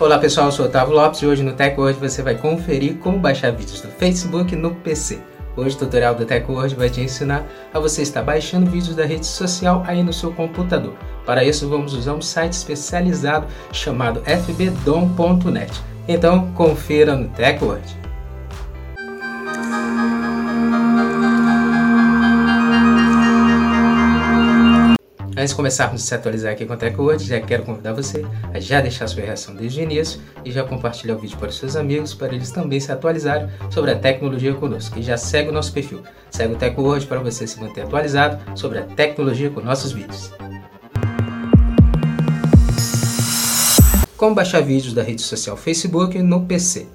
Olá pessoal, eu sou Otávio Lopes e hoje no TechWord você vai conferir como baixar vídeos do Facebook no PC. Hoje o tutorial do TechWord vai te ensinar a você estar baixando vídeos da rede social aí no seu computador. Para isso vamos usar um site especializado chamado fbdom.net. Então confira no TechWord. Antes de começarmos a se atualizar aqui com o TechWord, já quero convidar você a já deixar sua reação desde o início e já compartilhar o vídeo para os seus amigos, para eles também se atualizarem sobre a tecnologia conosco. E já segue o nosso perfil, segue o TechWord para você se manter atualizado sobre a tecnologia com nossos vídeos. Como baixar vídeos da rede social Facebook no PC.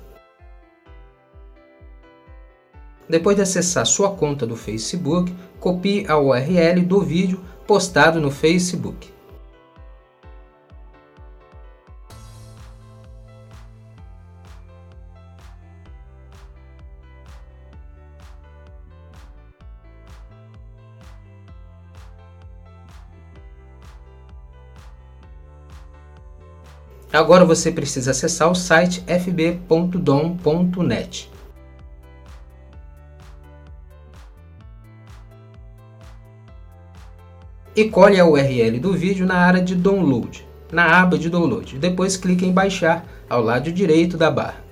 Depois de acessar sua conta do Facebook, copie a URL do vídeo postado no Facebook. Agora você precisa acessar o site fb.dom.net. e colhe a URL do vídeo na área de download, na aba de download. Depois clique em baixar ao lado direito da barra.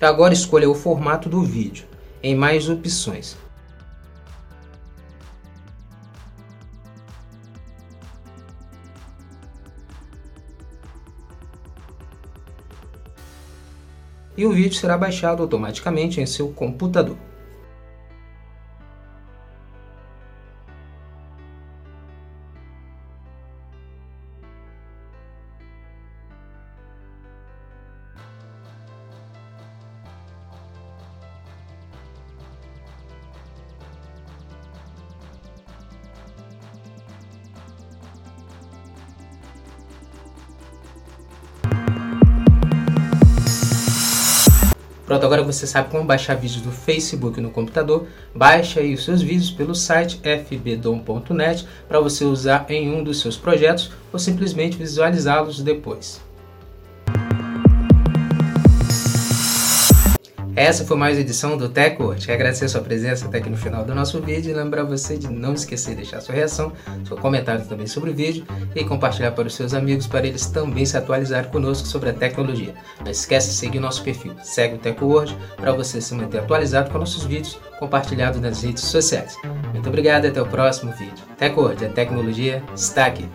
Agora escolha o formato do vídeo, em mais opções. E o vídeo será baixado automaticamente em seu computador. Pronto, agora você sabe como baixar vídeos do Facebook no computador. Baixe aí os seus vídeos pelo site fbdom.net para você usar em um dos seus projetos ou simplesmente visualizá-los depois. Essa foi mais uma edição do TechWord. Quero agradecer a sua presença até aqui no final do nosso vídeo e lembrar você de não esquecer de deixar sua reação, seu comentário também sobre o vídeo e compartilhar para os seus amigos para eles também se atualizarem conosco sobre a tecnologia. Não esqueça de seguir nosso perfil, segue o TechWord para você se manter atualizado com nossos vídeos compartilhados nas redes sociais. Muito obrigado e até o próximo vídeo. TechWord, a tecnologia está aqui.